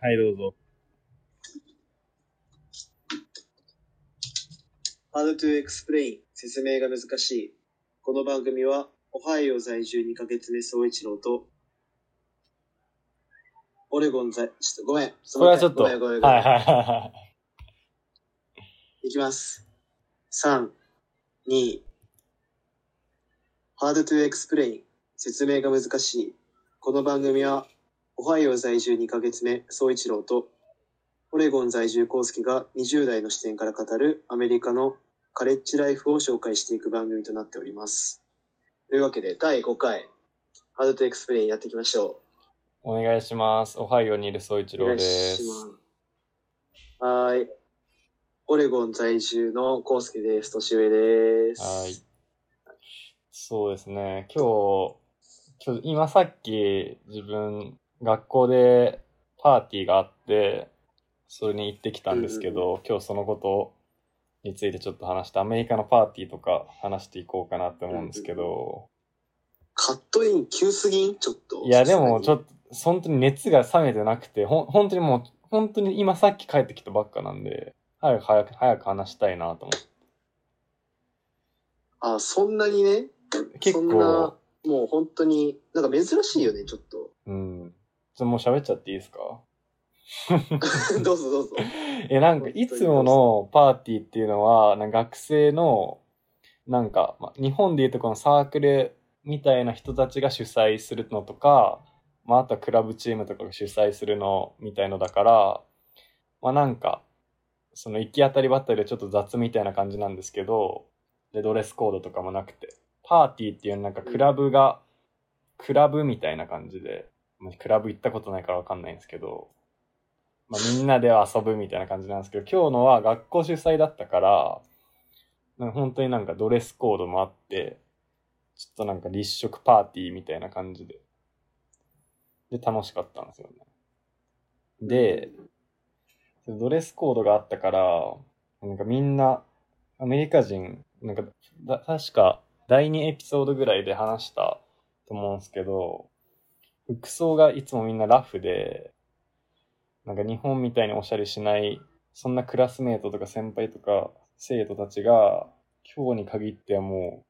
はい、どうぞ。Hard to explain 説明が難しい。この番組は、オハイオ在住2ヶ月目総一郎と、オレゴン在、ちょっとごめん。これはちょっと、はいごめんごめんごめん。はいはいはい。いきます。3、2、Hard to explain 説明が難しい。この番組は、オハイオ在住2ヶ月目、総一郎と、オレゴン在住コウスケが20代の視点から語るアメリカのカレッジライフを紹介していく番組となっております。というわけで、第5回、Hard to explain やっていきましょお願いします。おはようにいる総一う。お願い郎ですし。ます。はーい。オレゴン在住のコウスケです。年上です。はい。そうですね。今日、今日今さっき自分、学校でパーティーがあって、それに行ってきたんですけど、今日そのことについてちょっと話して、アメリカのパーティーとか話していこうかなって思うんですけど、カットイン急すぎん？ちょっと？いや、でもちょっっと、本当に熱が冷めてなくて、ほん、本当にもう、本当に今さっき帰ってきたばっかなんで、早く早く、早く話したいなと思って。と。あ、そんなにね？結そんな構、、もう本当に、なんか珍しいよね、ちょっと。うん。ちょもう喋っちゃっていいですか？どうぞどうぞ。え、なんか、いつものパーティーっていうのは、学生の、なんか、まあ、日本でいうとこのサークルみたいな人たちが主催するのとか、まあ、あとはクラブチームとかが主催するのみたいのだから、まあ、なんか、その行き当たりばったりでちょっと雑みたいな感じなんですけど、で、ドレスコードとかもなくて、パーティーっていうなんかクラブが、クラブみたいな感じで、まあクラブ行ったことないからわかんないんですけど、まあ、みんなで遊ぶみたいな感じなんですけど、今日のは学校主催だったから、なんか本当になんかドレスコードもあって、ちょっとなんか立食パーティーみたいな感じで、で、楽しかったんですよね。で、ドレスコードがあったから、なんかみんな、アメリカ人、なんか、確か第2エピソードぐらいで話したと思うんですけど、服装がいつもみんなラフで、なんか日本みたいにおしゃれしない、そんなクラスメートとか先輩とか生徒たちが、今日に限ってはも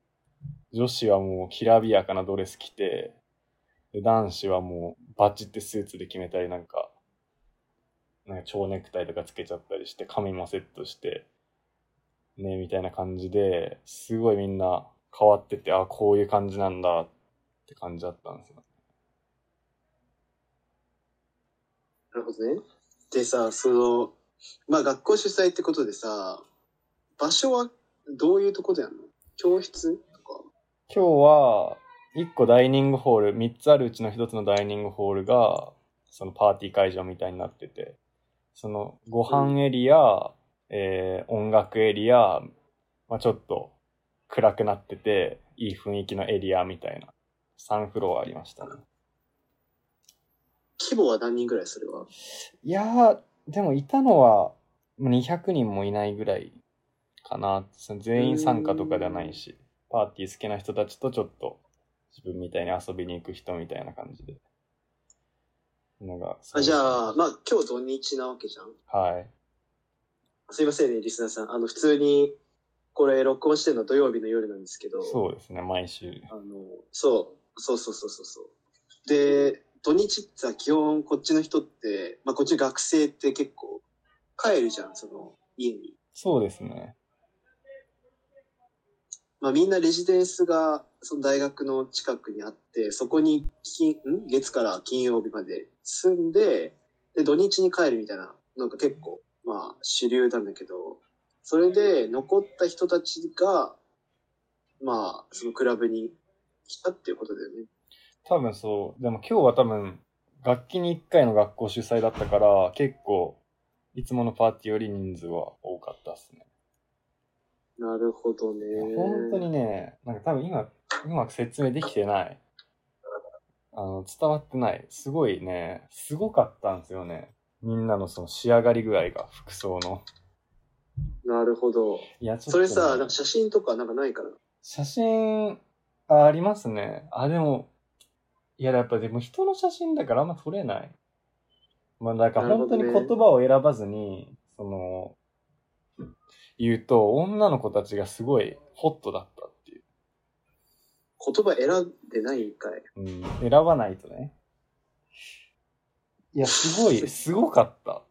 う、女子はもうきらびやかなドレス着て、で男子はもうバチってスーツで決めたりなんか、なんか蝶ネクタイとかつけちゃったりして、髪もセットして、ね、みたいな感じで、すごいみんな変わってて、あ、こういう感じなんだって感じだったんですよ。なるほどね。でさ、その、まあ学校主催ってことでさ、場所はどういうとこでやんの？教室とか？今日は、一個ダイニングホール、三つあるうちの一つのダイニングホールが、そのパーティー会場みたいになってて、そのご飯エリア、えー音楽エリア、まあ、ちょっと暗くなってて、いい雰囲気のエリアみたいな、3フロアありましたね。規模は何人ぐらいそれは？いやー、でもいたのは、まあ200人もいないぐらいかな。その全員参加とかではないし、パーティー好きな人たちとちょっと自分みたいに遊びに行く人みたいな感じで。のが、あじゃあ。あ、まあ今日土日なわけじゃんはい。すいませんね、リスナーさん。あの、普通に、これ録音してるの土曜日の夜なんですけど、そうですね、毎週。あの、そう、そうそうそうそうそう。で、土日ってさ、基本こっちの人って、まあこっち学生って結構帰るじゃん、その家に。そうですね。まあみんなレジデンスがその大学の近くにあって、そこに金、ん？月から金曜日まで住んで、で、土日に帰るみたいな、なんか結構、まあ主流なんだけど、それで残った人たちが、まあそのクラブに来たっていうことだよね。多分そう。でも今日は多分、楽器に1回の学校主催だったから、結構、いつものパーティーより人数は多かったですね。なるほどね。本当にね、なんか多分今、うまく説明できてない。あの、伝わってない。すごいね、すごかったんですよね。みんなのその仕上がり具合が、服装の。なるほど。いや、ちょっと、それさ、ねなんか写真とかなんかないから。写真、あ、ありますね。あ、でも、いや、やっぱでも人の写真だからあんま撮れない。まあ、なるほどね本当に言葉を選ばずに、その、言うと、女の子たちがすごいホットだったっていう。言葉選んでないんかい。うん、選ばないとね。いや、すごい、すごかった。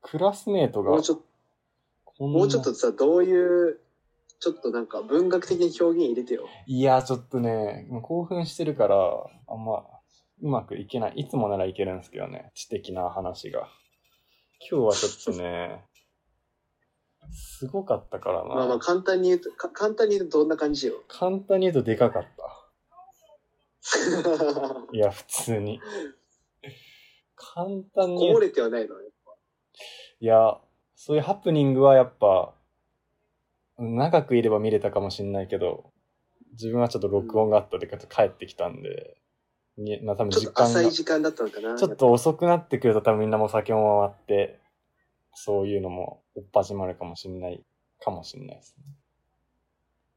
クラスメートがもうちょっと、こんなもうちょっとさ、どういう、ちょっとなんか文学的に表現入れてよ。いや、ちょっとね、興奮してるから、あんま、うまくいけない。いつもならいけるんですけどね、知的な話が。今日はちょっとね、すごかったからな。まあまあ簡単に言うと、か簡単に言うとどんな感じよ。簡単に言うとでかかった。いや、普通に。簡単にこぼれてはないのね。いや、そういうハプニングはやっぱ、長くいれば見れたかもしれないけど、自分はちょっと録音があったで帰ってきたんで、にまあ多分ちょっと時間が、浅い時間だったのかな。ちょっと遅くなってくると多分みんなもう酒も回って、そういうのも追っ始まるかもしれない、かもしれないですね。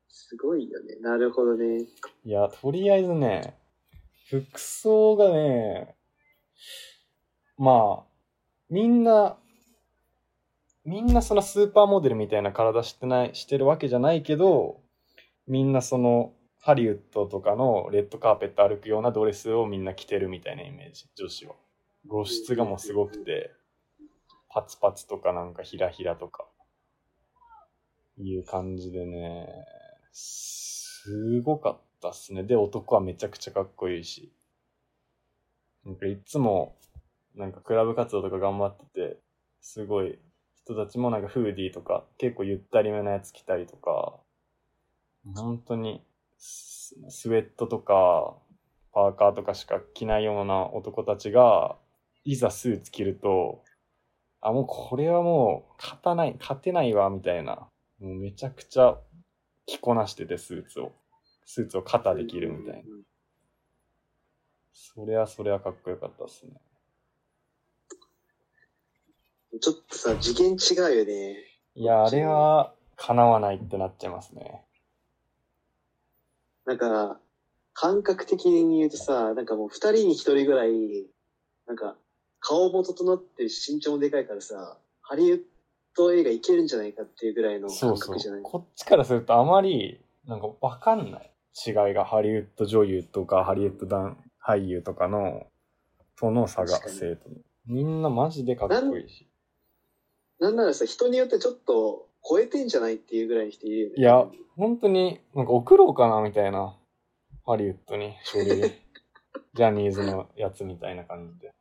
すごいよね。なるほどね。いや、とりあえずね、服装がね、まあ、みんな、みんなそのスーパーモデルみたいな体してない、してるわけじゃないけど、みんなその、ハリウッドとかのレッドカーペット歩くようなドレスをみんな着てるみたいなイメージ、女子は。露出がもうすごくて、パツパツとかなんかヒラヒラとか、いう感じでね、すごかったっすね。で、男はめちゃくちゃかっこいいし。なんかいつも、なんかクラブ活動とか頑張ってて、すごい人たちもなんかフーディーとか結構ゆったりめなやつ着たりとか、本当にススウェットとかパーカーとかしか着ないような男たちが、いざスーツ着ると、あ、もうこれはもう勝たない、勝てないわ、みたいな。もうめちゃくちゃ着こなしてて、スーツを。スーツを肩で着るみたいな。それはそれはかっこよかったっすね。ちょっとさ、次元違うよね。いや、あれは叶わないってなっちゃいますね。なんか、感覚的に言うとさ、なんかもう二人に一人ぐらい、なんか、顔も整って身長もでかいからさ、ハリウッド映画いけるんじゃないかっていうぐらいの感覚じゃない？う。こっちからするとあまり、なんかわかんない。違いがハリウッド女優とかハリウッド男俳優とかの、との差が生徒に。みんなマジでかっこいいし。なんならさ、人によってちょっと超えてんじゃないっていうぐらいの人いるよね。いや、本当に、なんか送ろうかなみたいな。ハリウッドに、書類。ジャニーズのやつみたいな感じで。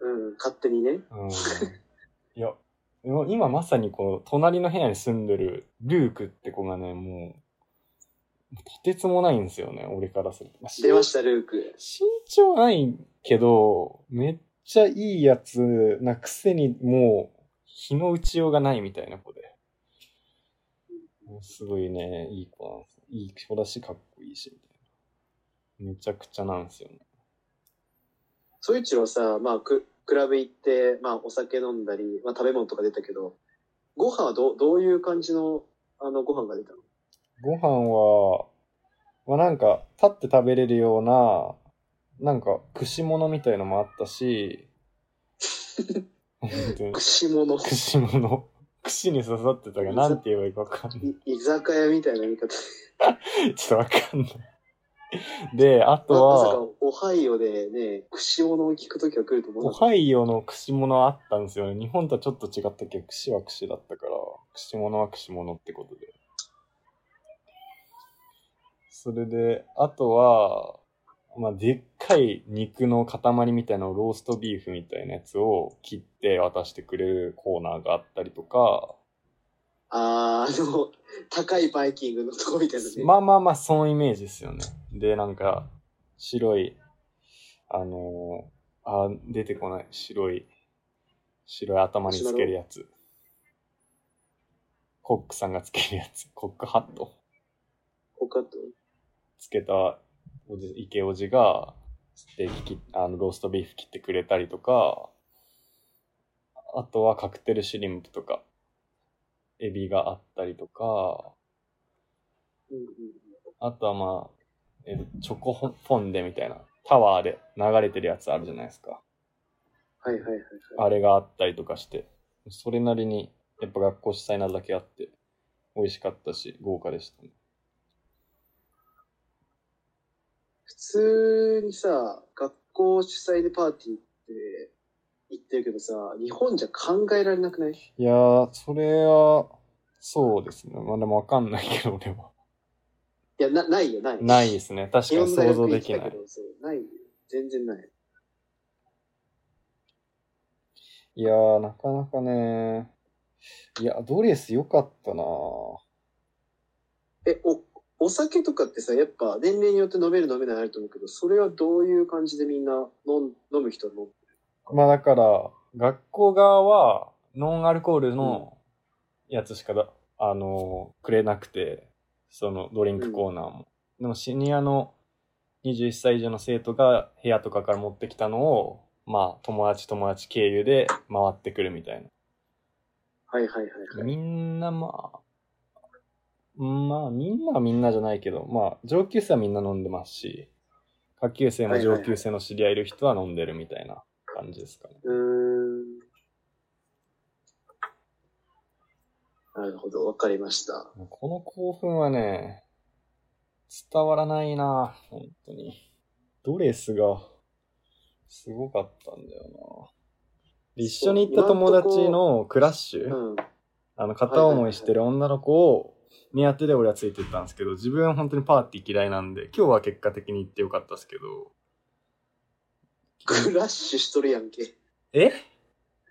うん、勝手にね。うん。いや、今今まさにこう、隣の部屋に住んでるルークって子がね、もう、とてつもないんですよね、俺からすると。まあ出ました、ルーク。身長ないけど、めっちゃいいやつなくせにもう、日の打ちようがないみたいな子で。もうすごいね、いい子なんです。いい子だし、かっこいいし、みたいな。めちゃくちゃなんですよね。そいちろさ、まあ、ククラブ行って、まあ、お酒飲んだり、まあ、食べ物とか出たけど、ご飯はどどういう感じの、あの、ご飯が出たの？ご飯は、まあなんか、立って食べれるような、なんか、串物みたいのもあったし、串物。串物。串に刺さってたが、なんて言えばいいかわかんない。い居酒屋みたいな言い方。ちょっとわかんない。で、あとままさかは、、オハイオでね、串物を聞くときは来ると思うオハイオの串物あったんですよね。日本とはちょっと違ったけ？ど、串は串だったから、串物は串物ってことで。それで、あとは、まあ、でっかい肉の塊みたいなのローストビーフみたいなやつを切って渡してくれるコーナーがあったりとか、あー、あの、高いバイキングのとこみたいなね。まあまあまあ、そのイメージですよね。で、なんか、白い、あのーあー、出てこない。白い、白い頭につけるやつ。コックさんがつけるやつ。コックハット他と。つけたおじ、池おじが、ステーキあの、ローストビーフ切ってくれたりとか、あとはカクテルシュリンプとか、エビがあったりとか、あとはまあ、えチョコフォンデみたいな、タワーで流れてるやつあるじゃないですか。はいはいはいはい。あれがあったりとかして、それなりに、やっぱ学校主催なだけあって、美味しかったし、豪華でしたね。普通にさ、学校主催でパーティーって言ってるけどさ、日本じゃ考えられなくない？いやー、それは、そうですね。まあでもわかんないけど、俺は。いや、な、ないよ、ない。ないですね。確かに想像できないないよ。全然ない。いやー、なかなかね。いや、ドレス良かったなぁえ、お、お酒とかってさ、やっぱ年齢によって飲める飲めないあると思うけど、それはどういう感じでみんな飲ん飲む人は飲むまあだから、学校側は、ノンアルコールのやつしかだ、あの、くれなくて、そのドリンクコーナーも。でもシニアの21歳以上の生徒が部屋とかから持ってきたのを、まあ友達友達経由で回ってくるみたいな。はいはいはいはい。みんなまあ、まあみんなはみんなじゃないけど、まあ上級生はみんな飲んでますし、下級生も上級生の知り合いいる人は飲んでるみたいな感じですかね。うーん。なるほど、わかりました。この興奮はね、伝わらないな、本当に。ドレスが、すごかったんだよな。で一緒に行った友達のクラッシュ、うん。あの、片思いしてる女の子を目当てで俺はついてったんですけど、自分は本当にパーティー嫌いなんで、今日は結果的に行ってよかったですけど、クラッシュしとるやんけ。え？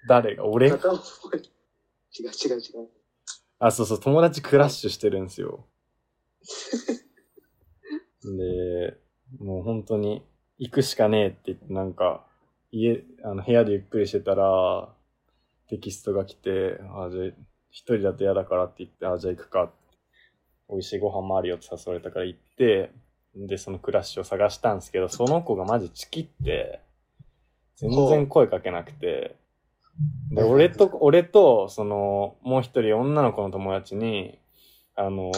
誰が？俺？違う違う違う。あ、そうそう、友達クラッシュしてるんですよ。で、もう本当に行くしかねえって言って、なんか、家、あの、部屋でゆっくりしてたら、テキストが来て、あ、じゃあ、一人だと嫌だからって言って、あ、じゃあ行くか。美味しいご飯もあるよって誘われたから行って、で、そのクラッシュを探したんですけど、その子がマジチキって、全然声かけなくて、で、俺と、俺と、その、もう一人女の子の友達に、あの、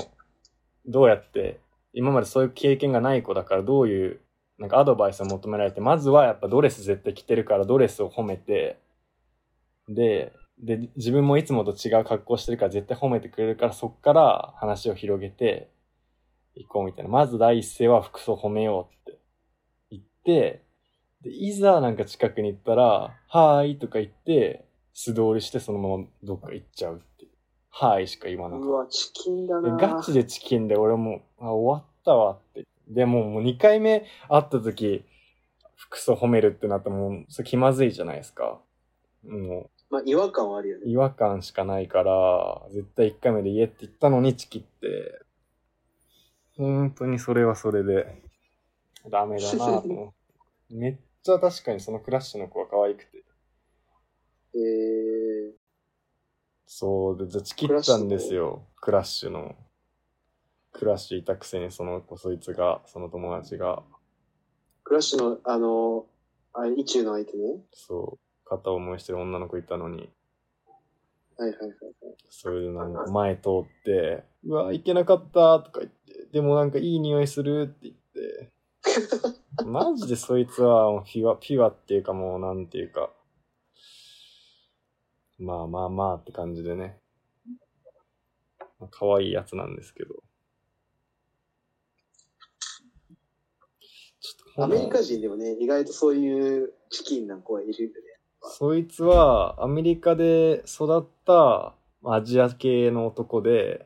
どうやって、今までそういう経験がない子だからどういう、なんかアドバイスを求められて、まずはやっぱドレス絶対着てるからドレスを褒めて、で、で、自分もいつもと違う格好してるから絶対褒めてくれるからそっから話を広げて行こうみたいな。まず第一声は服装褒めようって言って、で、いざなんか近くに行ったら、はーいとか言って、素通りしてそのままどっか行っちゃうっていう。はーいしか言わなかったう。わ、チキンだでなガチでチキンで俺も、あ、終わったわって。でももう2回目会った時、服装褒めるってなったらもう、それ気まずいじゃないですか。もまあ、違和感はあるよう、ね。違和感しかないから、絶対1回目で言えって言ったのにチキって、本当にそれはそれで、ダメだなと思う。めっちゃ確かにそのクラッシュの子は可愛くて。えー、そう、で、じゃあチキったんですよ。クラッシュの。クラッシュいたくせにその子、そいつが、その友達が、クラッシュの、あの、あれ、意中の相手ね。そう、片思いしてる女の子いたのに、はいはいはいはい。それでなんか前通って、うわ、いけなかったとか言って、でもなんかいい匂いするって言って、マジでそいつはもうピュア、ピュアっていうかもうなんていうか、まあまあまあって感じでね。まあ可愛いやつなんですけど。ちょっとアメリカ人でもね、意外とそういうチキンな子はいるよね。そいつはアメリカで育ったアジア系の男で、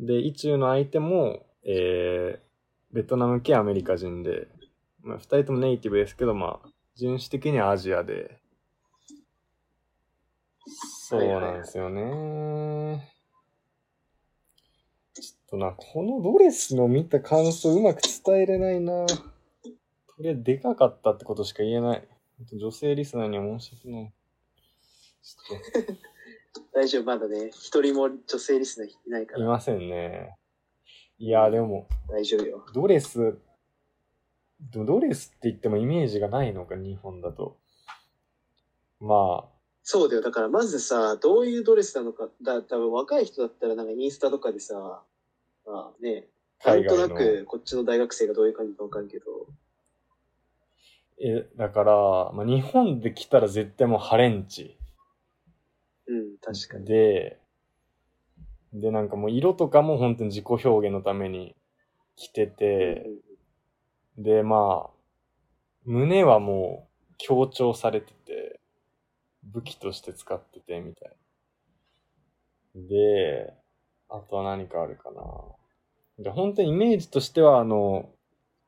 で、意中の相手も、えー、ベトナム系アメリカ人で、まあ、二人ともネイティブですけど、まあ、純子的にはアジアで、そうなんですよね。ちょっとな、このドレスの見た感想うまく伝えれないな。とりあえずでかかったってことしか言えない。女性リスナーには申し訳ない。ちょっ大丈夫、まだね、一人も女性リスナーいないからといませんね。いや、でも、大丈夫よ。ドレス、ドレスって言ってもイメージがないのか、日本だと。まそうだよ。だからまずさ、どういうドレスなのか、だ、多分若い人だったらなんかインスタとかでさ、まあね、あ、なんとな。くこっちの大学生がどういう感じかわかるけど、え、だから、まあ、日本で来たら絶対もうハレンチ。うん、確かに。で、で、なんかもう色とかも本当に自己表現のために着てて、で、まあ、胸はもう強調されてて、武器として使ってて、みたいな。で、あとは何かあるかな。で、本当にイメージとしては、あの、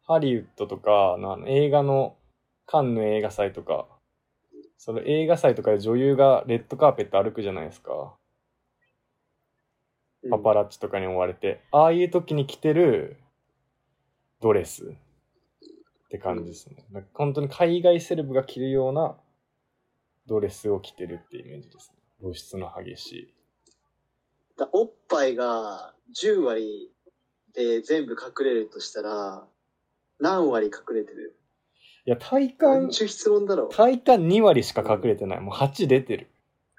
ハリウッドとかのあの映画の、カンヌ映画祭とか、その映画祭とかで女優がレッドカーペット歩くじゃないですか。うんパパラッチとかに追われて、ああいう時に着てるドレスって感じですね。なんか本当に海外セレブが着るようなドレスを着てるってイメージですね。露出の激しい。だおっぱいが10割で全部隠れるとしたら、何割隠れてる？いや、体感、質問だろう。体感2割しか隠れてない。もう8出てる。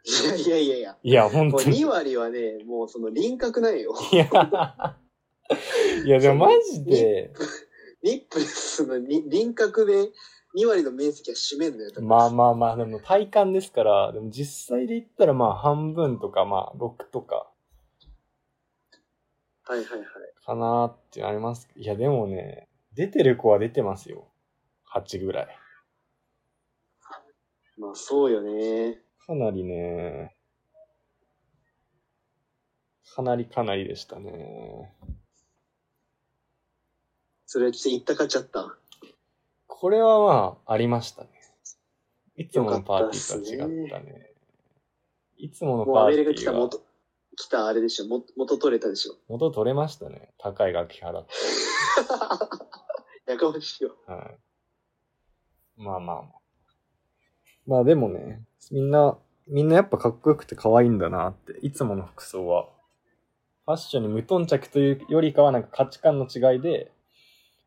いやいやいやいや。いや、本当に。2割はね、もうその輪郭ないよ。いや、いやでもマジで、ニップレスのに輪郭で2割の面積は占めんのよ。まあまあまあ、でも体感ですから、でも実際で言ったらまあ半分とかまあ6とかはいはいはい。かなーってあります。いやでもね、出てる子は出てますよ。8ぐらい。まあそうよね。かなりね、かなりかなりでしたね。それっと言ったかっちゃった。これはまあ、ありましたね。いつものパーティーとは違ったねったね。いつものもうアパーテメリカ来たィーは元、来たあれでしょ。も元取れたでしょ。元取れましたね。高い楽器払って。やかましいよ。はい。まあまあまあ。まあでもね、みんな、みんなやっぱかっこよくて可愛いんだなって、いつもの服装は。ファッションに無頓着というよりかはなんか価値観の違いで、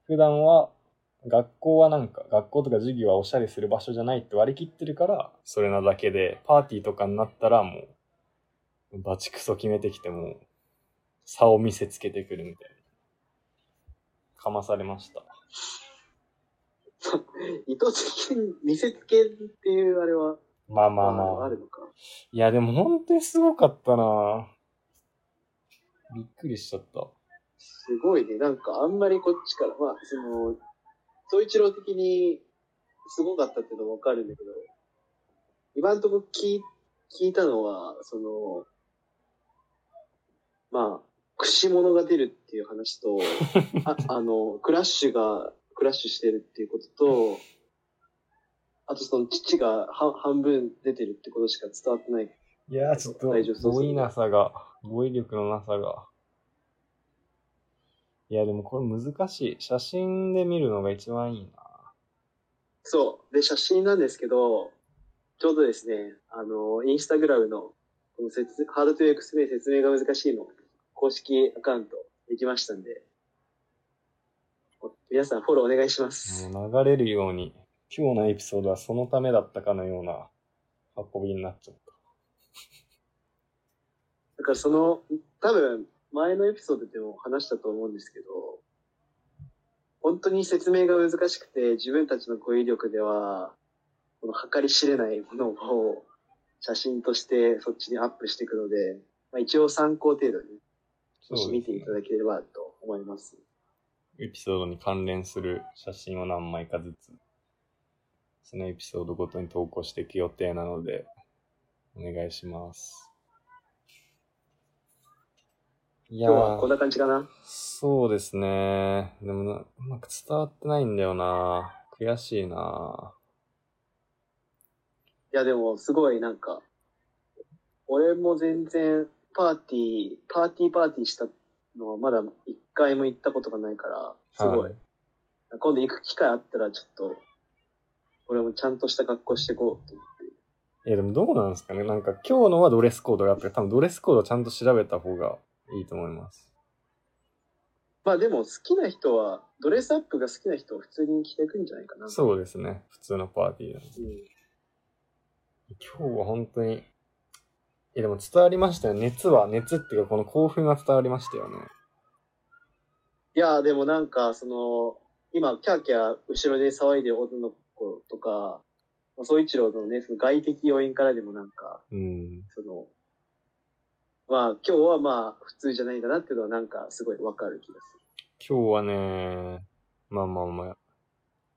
普段は、学校はなんか、学校とか授業はおしゃれする場所じゃないって割り切ってるから、それなだけで、パーティーとかになったらもう、バチクソ決めてきても、差を見せつけてくるみたいな。かまされました。意図的に見せつけるっていうあれは、まあまあまあ。あるのか。いや、でも本当にすごかったなびっくりしちゃった。すごいね。なんかあんまりこっちから、まあ、その、総一郎的にすごかったっていうのもわかるんだけど、今んとこ聞い聞いたのは、その、まあ、串物が出るっていう話と、ああの、クラッシュが、クラッシュしてるっていうことと、あとその父が半半分出てるってことしか伝わってない。いやー、ちょっと、語彙なさが、語彙力のなさが。いや、でもこれ難しい。写真で見るのが一番いいな。そう。で、写真なんですけど、ちょうどですね、あの、インスタグラムの、この説、ハードという説明、説明が難しいの、公式アカウントできましたんで、皆さんフォローお願いします。流れるように、今日のエピソードはそのためだったかのような運びになっちゃった。だからその、多分、前のエピソードでも話したと思うんですけど、本当に説明が難しくて、自分たちの語彙力では、この計り知れないものを写真としてそっちにアップしていくので、まあ、一応参考程度に、もし見ていただければと思います。エピソードに関連する写真を何枚かずつ、そのエピソードごとに投稿していく予定なので、お願いします。いやこんな感じかな？そうですね。でもな、うまく伝わってないんだよな。悔しいな。いやでもすごいなんか、俺も全然パーティー、パーティーパーティーしたのはまだ一回も行ったことがないから、すごい。はい今度行く機会あったらちょっと、俺もちゃんとした格好していこうと思って。いや、でもどうなんですかね。なんか今日のはドレスコードがあって、多分ドレスコードちゃんと調べた方がいいと思います。まあでも好きな人は、ドレスアップが好きな人は普通に着ていくんじゃないかな。そうですね。普通のパーティーなんでうん。今日は本当に、いやでも伝わりましたよ。熱は、熱っていうかこの興奮が伝わりましたよね。いや、でもなんか、その、今、キャーキャー後ろで騒いでる女のころとか、まあ、総一郎のね、その外的要因からでもなんか、うん。その、まあ今日はまあ普通じゃないんだなっていうのはなんかすごいわかる気がす今日はね、まあまあまあ、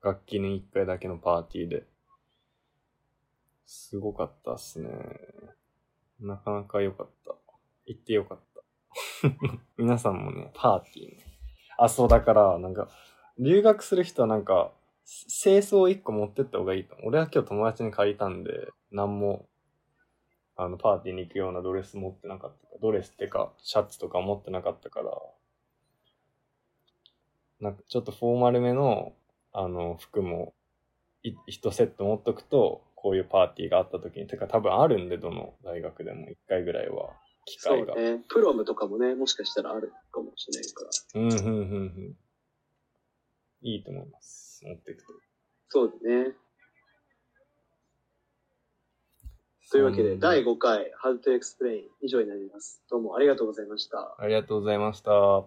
楽器に一回だけのパーティーで、すごかったっすね。なかなか良かった。行って良かった。皆さんもね、パーティーね。あ、そうだから、なんか、留学する人はなんか、清掃一個持ってった方がいいと思う。俺は今日友達に借りたんで、なんも、あの、パーティーに行くようなドレス持ってなかったか、ドレスってか、シャツとか持ってなかったから、なんかちょっとフォーマルめの、あの、服も、い一セット持っとくと、こういうパーティーがあった時に、てか多分あるんで、どの大学でも一回ぐらいは、機会が。うね。プロムとかもね、もしかしたらあるかもしれないから。うん、うん、うん、うん。いいと思います。持っていくと。そうだね。というわけで、第5回 How to Explain 以上になります。どうもありがとうございました。ありがとうございました。